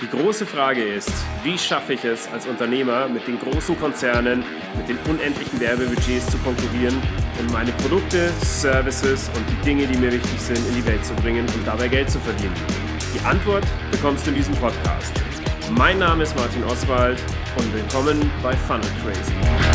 Die große Frage ist, wie schaffe ich es als Unternehmer mit den großen Konzernen, mit den unendlichen Werbebudgets zu konkurrieren und meine Produkte, Services und die Dinge, die mir wichtig sind, in die Welt zu bringen und dabei Geld zu verdienen? Die Antwort bekommst du in diesem Podcast. Mein Name ist Martin Oswald und willkommen bei Funnel Crazy.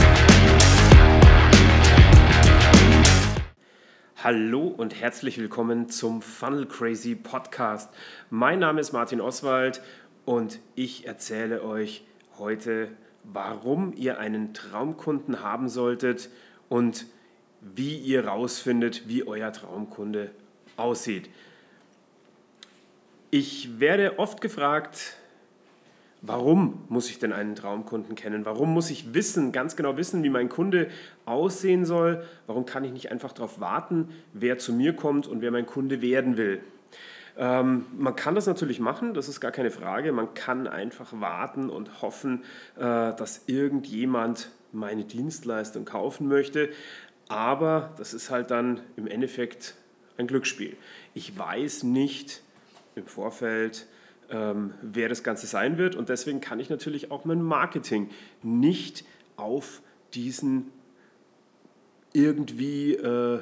Hallo und herzlich willkommen zum Funnel Crazy Podcast. Mein Name ist Martin Oswald und ich erzähle euch heute, warum ihr einen Traumkunden haben solltet und wie ihr rausfindet, wie euer Traumkunde aussieht. Ich werde oft gefragt, warum muss ich denn einen Traumkunden kennen? Warum muss ich wissen, ganz genau wissen, wie mein Kunde aussehen soll? Warum kann ich nicht einfach darauf warten, wer zu mir kommt und wer mein Kunde werden will? Ähm, man kann das natürlich machen, das ist gar keine Frage. Man kann einfach warten und hoffen, äh, dass irgendjemand meine Dienstleistung kaufen möchte. Aber das ist halt dann im Endeffekt ein Glücksspiel. Ich weiß nicht im Vorfeld, ähm, wer das Ganze sein wird und deswegen kann ich natürlich auch mein Marketing nicht auf diesen irgendwie äh,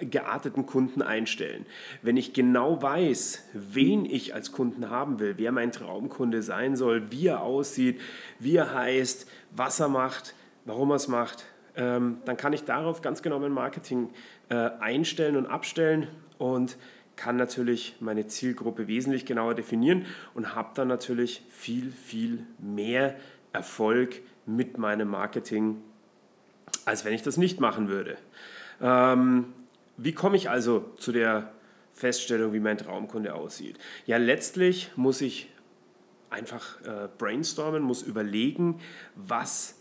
gearteten Kunden einstellen. Wenn ich genau weiß, wen ich als Kunden haben will, wer mein Traumkunde sein soll, wie er aussieht, wie er heißt, was er macht, warum er es macht, ähm, dann kann ich darauf ganz genau mein Marketing äh, einstellen und abstellen und kann natürlich meine Zielgruppe wesentlich genauer definieren und habe dann natürlich viel, viel mehr Erfolg mit meinem Marketing, als wenn ich das nicht machen würde. Ähm, wie komme ich also zu der Feststellung, wie mein Traumkunde aussieht? Ja, letztlich muss ich einfach äh, brainstormen, muss überlegen, was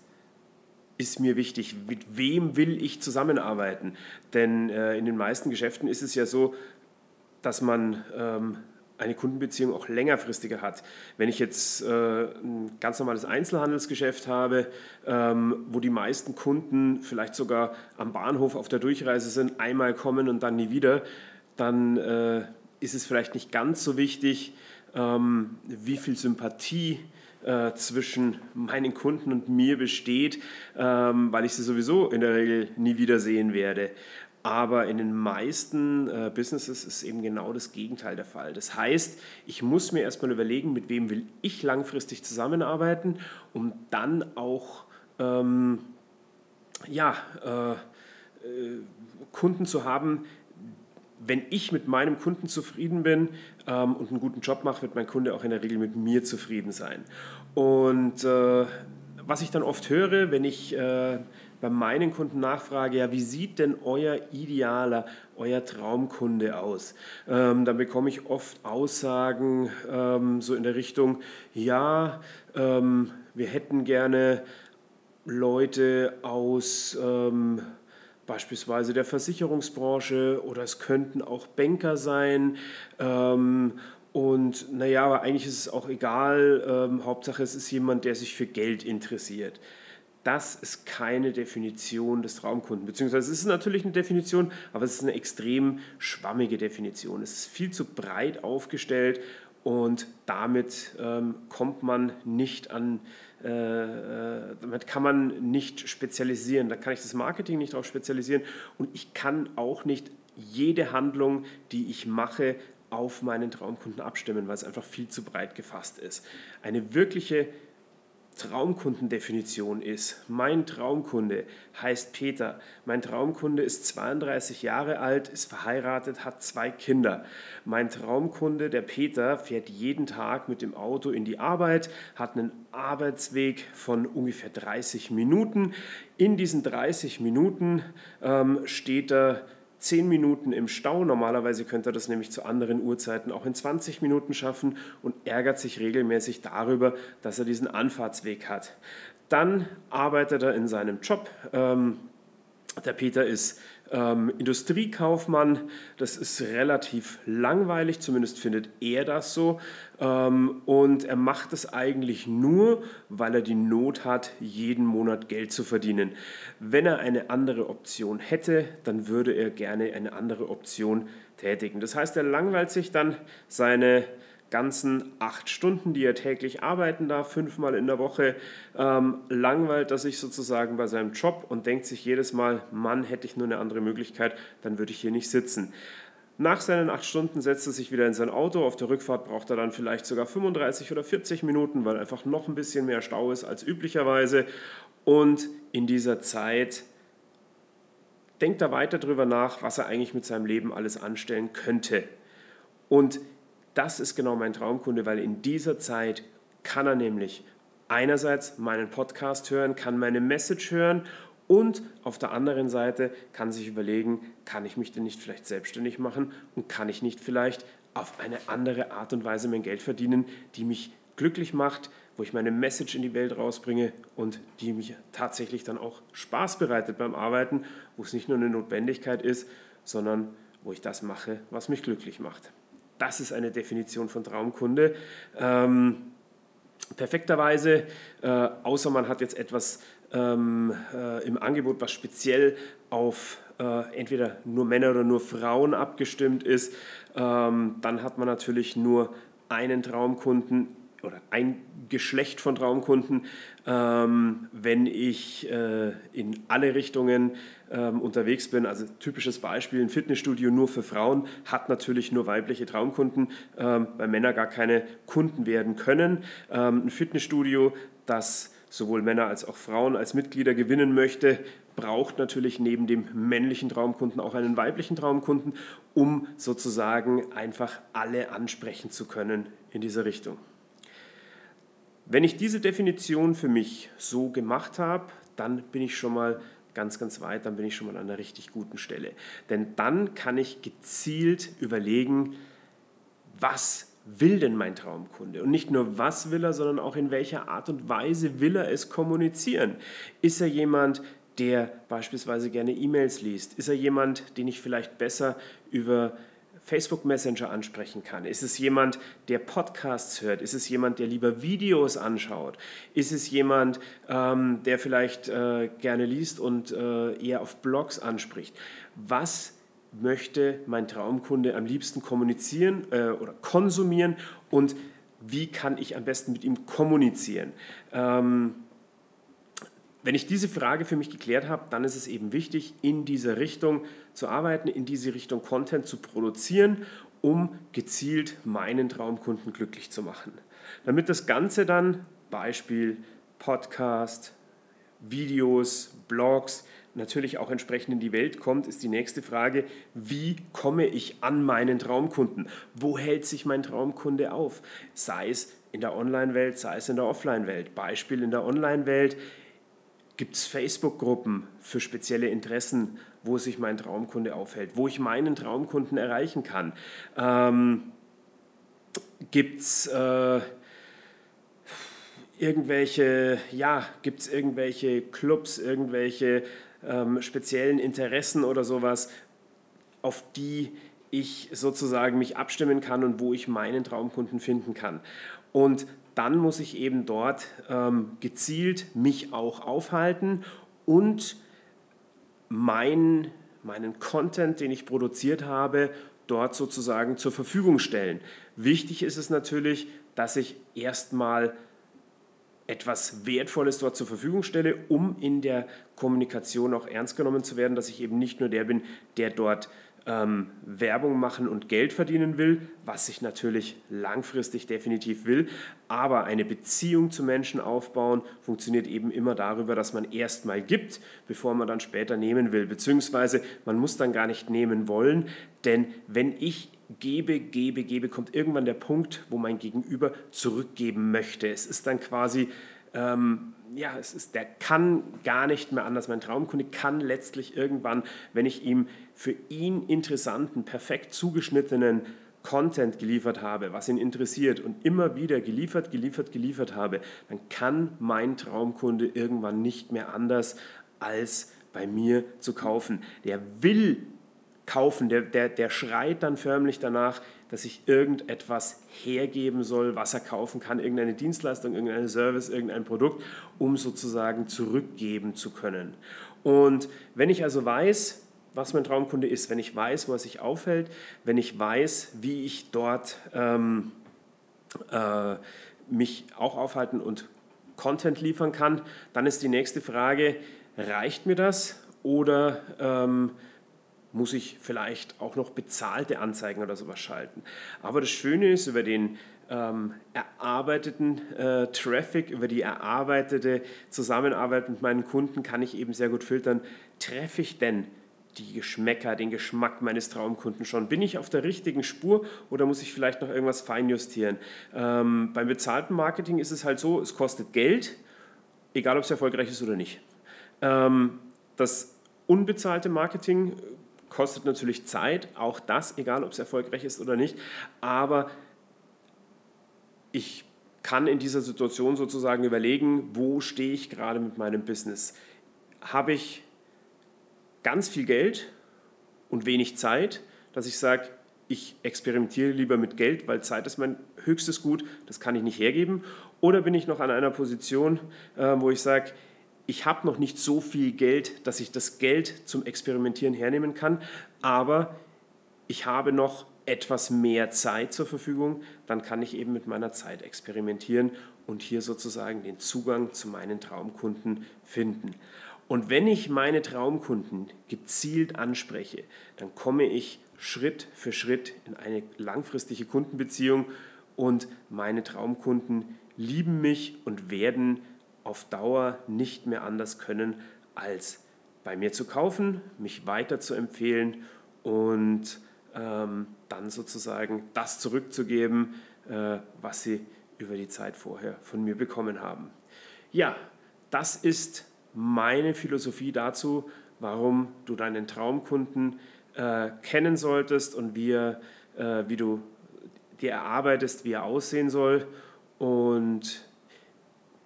ist mir wichtig, mit wem will ich zusammenarbeiten. Denn äh, in den meisten Geschäften ist es ja so, dass man ähm, eine Kundenbeziehung auch längerfristiger hat. Wenn ich jetzt äh, ein ganz normales Einzelhandelsgeschäft habe, ähm, wo die meisten Kunden vielleicht sogar am Bahnhof auf der Durchreise sind, einmal kommen und dann nie wieder, dann äh, ist es vielleicht nicht ganz so wichtig, ähm, wie viel Sympathie äh, zwischen meinen Kunden und mir besteht, ähm, weil ich sie sowieso in der Regel nie wiedersehen werde. Aber in den meisten äh, Businesses ist eben genau das Gegenteil der Fall. Das heißt, ich muss mir erstmal überlegen, mit wem will ich langfristig zusammenarbeiten, um dann auch ähm, ja, äh, äh, Kunden zu haben, wenn ich mit meinem Kunden zufrieden bin ähm, und einen guten Job mache, wird mein Kunde auch in der Regel mit mir zufrieden sein. Und äh, was ich dann oft höre, wenn ich äh, bei meinen Kunden nachfrage, ja, wie sieht denn euer idealer, euer Traumkunde aus? Ähm, dann bekomme ich oft Aussagen ähm, so in der Richtung, ja, ähm, wir hätten gerne Leute aus ähm, beispielsweise der Versicherungsbranche oder es könnten auch Banker sein. Ähm, und naja, aber eigentlich ist es auch egal. Ähm, Hauptsache, es ist jemand, der sich für Geld interessiert das ist keine Definition des Traumkunden. Beziehungsweise es ist natürlich eine Definition, aber es ist eine extrem schwammige Definition. Es ist viel zu breit aufgestellt und damit ähm, kommt man nicht an, äh, äh, damit kann man nicht spezialisieren. Da kann ich das Marketing nicht darauf spezialisieren und ich kann auch nicht jede Handlung, die ich mache, auf meinen Traumkunden abstimmen, weil es einfach viel zu breit gefasst ist. Eine wirkliche Traumkundendefinition ist. Mein Traumkunde heißt Peter. Mein Traumkunde ist 32 Jahre alt, ist verheiratet, hat zwei Kinder. Mein Traumkunde, der Peter, fährt jeden Tag mit dem Auto in die Arbeit, hat einen Arbeitsweg von ungefähr 30 Minuten. In diesen 30 Minuten ähm, steht er 10 Minuten im Stau. Normalerweise könnte er das nämlich zu anderen Uhrzeiten auch in 20 Minuten schaffen und ärgert sich regelmäßig darüber, dass er diesen Anfahrtsweg hat. Dann arbeitet er in seinem Job. Ähm, der Peter ist ähm, Industriekaufmann. Das ist relativ langweilig, zumindest findet er das so. Ähm, und er macht es eigentlich nur, weil er die Not hat, jeden Monat Geld zu verdienen. Wenn er eine andere Option hätte, dann würde er gerne eine andere Option tätigen. Das heißt, er langweilt sich dann seine ganzen acht Stunden, die er täglich arbeiten darf, fünfmal in der Woche, ähm, langweilt er sich sozusagen bei seinem Job und denkt sich jedes Mal, Mann, hätte ich nur eine andere Möglichkeit, dann würde ich hier nicht sitzen. Nach seinen acht Stunden setzt er sich wieder in sein Auto. Auf der Rückfahrt braucht er dann vielleicht sogar 35 oder 40 Minuten, weil einfach noch ein bisschen mehr Stau ist als üblicherweise. Und in dieser Zeit denkt er weiter darüber nach, was er eigentlich mit seinem Leben alles anstellen könnte. Und das ist genau mein Traumkunde, weil in dieser Zeit kann er nämlich einerseits meinen Podcast hören, kann meine Message hören und auf der anderen Seite kann sich überlegen, kann ich mich denn nicht vielleicht selbstständig machen und kann ich nicht vielleicht auf eine andere Art und Weise mein Geld verdienen, die mich glücklich macht, wo ich meine Message in die Welt rausbringe und die mich tatsächlich dann auch Spaß bereitet beim Arbeiten, wo es nicht nur eine Notwendigkeit ist, sondern wo ich das mache, was mich glücklich macht. Das ist eine Definition von Traumkunde. Ähm, perfekterweise, äh, außer man hat jetzt etwas ähm, äh, im Angebot, was speziell auf äh, entweder nur Männer oder nur Frauen abgestimmt ist, ähm, dann hat man natürlich nur einen Traumkunden oder ein Geschlecht von Traumkunden. Ähm, wenn ich äh, in alle Richtungen ähm, unterwegs bin, also typisches Beispiel, ein Fitnessstudio nur für Frauen hat natürlich nur weibliche Traumkunden, ähm, weil Männer gar keine Kunden werden können. Ähm, ein Fitnessstudio, das sowohl Männer als auch Frauen als Mitglieder gewinnen möchte, braucht natürlich neben dem männlichen Traumkunden auch einen weiblichen Traumkunden, um sozusagen einfach alle ansprechen zu können in dieser Richtung. Wenn ich diese Definition für mich so gemacht habe, dann bin ich schon mal ganz, ganz weit, dann bin ich schon mal an einer richtig guten Stelle. Denn dann kann ich gezielt überlegen, was will denn mein Traumkunde? Und nicht nur was will er, sondern auch in welcher Art und Weise will er es kommunizieren. Ist er jemand, der beispielsweise gerne E-Mails liest? Ist er jemand, den ich vielleicht besser über Facebook Messenger ansprechen kann? Ist es jemand, der Podcasts hört? Ist es jemand, der lieber Videos anschaut? Ist es jemand, ähm, der vielleicht äh, gerne liest und äh, eher auf Blogs anspricht? Was möchte mein Traumkunde am liebsten kommunizieren äh, oder konsumieren und wie kann ich am besten mit ihm kommunizieren? Ähm, wenn ich diese Frage für mich geklärt habe, dann ist es eben wichtig, in diese Richtung zu arbeiten, in diese Richtung Content zu produzieren, um gezielt meinen Traumkunden glücklich zu machen. Damit das Ganze dann, Beispiel Podcast, Videos, Blogs, natürlich auch entsprechend in die Welt kommt, ist die nächste Frage, wie komme ich an meinen Traumkunden? Wo hält sich mein Traumkunde auf? Sei es in der Online-Welt, sei es in der Offline-Welt. Beispiel in der Online-Welt gibt es Facebook-Gruppen für spezielle Interessen, wo sich mein Traumkunde aufhält, wo ich meinen Traumkunden erreichen kann. Ähm, gibt es äh, irgendwelche, ja, gibt es irgendwelche Clubs, irgendwelche ähm, speziellen Interessen oder sowas, auf die ich sozusagen mich abstimmen kann und wo ich meinen Traumkunden finden kann. Und dann muss ich eben dort ähm, gezielt mich auch aufhalten und mein, meinen Content, den ich produziert habe, dort sozusagen zur Verfügung stellen. Wichtig ist es natürlich, dass ich erstmal etwas Wertvolles dort zur Verfügung stelle, um in der Kommunikation auch ernst genommen zu werden, dass ich eben nicht nur der bin, der dort ähm, Werbung machen und Geld verdienen will, was ich natürlich langfristig definitiv will. Aber eine Beziehung zu Menschen aufbauen funktioniert eben immer darüber, dass man erstmal gibt, bevor man dann später nehmen will. Beziehungsweise man muss dann gar nicht nehmen wollen, denn wenn ich gebe, gebe, gebe, kommt irgendwann der Punkt, wo mein Gegenüber zurückgeben möchte. Es ist dann quasi ähm, ja, es ist, der kann gar nicht mehr anders. Mein Traumkunde kann letztlich irgendwann, wenn ich ihm für ihn interessanten, perfekt zugeschnittenen Content geliefert habe, was ihn interessiert und immer wieder geliefert, geliefert, geliefert habe, dann kann mein Traumkunde irgendwann nicht mehr anders als bei mir zu kaufen. Der will kaufen, der, der, der schreit dann förmlich danach, dass ich irgendetwas hergeben soll, was er kaufen kann, irgendeine Dienstleistung, irgendein Service, irgendein Produkt, um sozusagen zurückgeben zu können. Und wenn ich also weiß, was mein Traumkunde ist, wenn ich weiß, wo er sich aufhält, wenn ich weiß, wie ich dort ähm, äh, mich auch aufhalten und Content liefern kann, dann ist die nächste Frage, reicht mir das oder ähm, muss ich vielleicht auch noch bezahlte Anzeigen oder sowas schalten. Aber das Schöne ist, über den ähm, erarbeiteten äh, Traffic, über die erarbeitete Zusammenarbeit mit meinen Kunden kann ich eben sehr gut filtern, treffe ich denn die Geschmäcker, den Geschmack meines Traumkunden schon? Bin ich auf der richtigen Spur oder muss ich vielleicht noch irgendwas feinjustieren? Ähm, beim bezahlten Marketing ist es halt so, es kostet Geld, egal ob es erfolgreich ist oder nicht. Ähm, das unbezahlte Marketing kostet natürlich Zeit, auch das, egal ob es erfolgreich ist oder nicht, aber ich kann in dieser Situation sozusagen überlegen, wo stehe ich gerade mit meinem Business. Habe ich ganz viel Geld und wenig Zeit, dass ich sage, ich experimentiere lieber mit Geld, weil Zeit ist mein höchstes Gut, das kann ich nicht hergeben. Oder bin ich noch an einer Position, äh, wo ich sage, ich habe noch nicht so viel Geld, dass ich das Geld zum Experimentieren hernehmen kann, aber ich habe noch etwas mehr Zeit zur Verfügung, dann kann ich eben mit meiner Zeit experimentieren und hier sozusagen den Zugang zu meinen Traumkunden finden. Und wenn ich meine Traumkunden gezielt anspreche, dann komme ich Schritt für Schritt in eine langfristige Kundenbeziehung und meine Traumkunden lieben mich und werden auf Dauer nicht mehr anders können, als bei mir zu kaufen, mich weiter zu empfehlen und ähm, dann sozusagen das zurückzugeben, äh, was sie über die Zeit vorher von mir bekommen haben. Ja, das ist meine Philosophie dazu, warum du deinen Traumkunden äh, kennen solltest und wie, er, äh, wie du dir erarbeitest, wie er aussehen soll. Und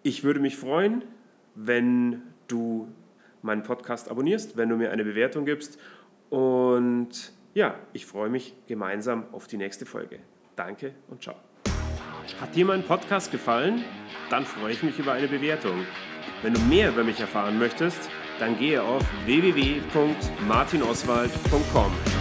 ich würde mich freuen, wenn du meinen Podcast abonnierst, wenn du mir eine Bewertung gibst. Und ja, ich freue mich gemeinsam auf die nächste Folge. Danke und ciao. Hat dir mein Podcast gefallen? Dann freue ich mich über eine Bewertung. Wenn du mehr über mich erfahren möchtest, dann gehe auf www.martinoswald.com.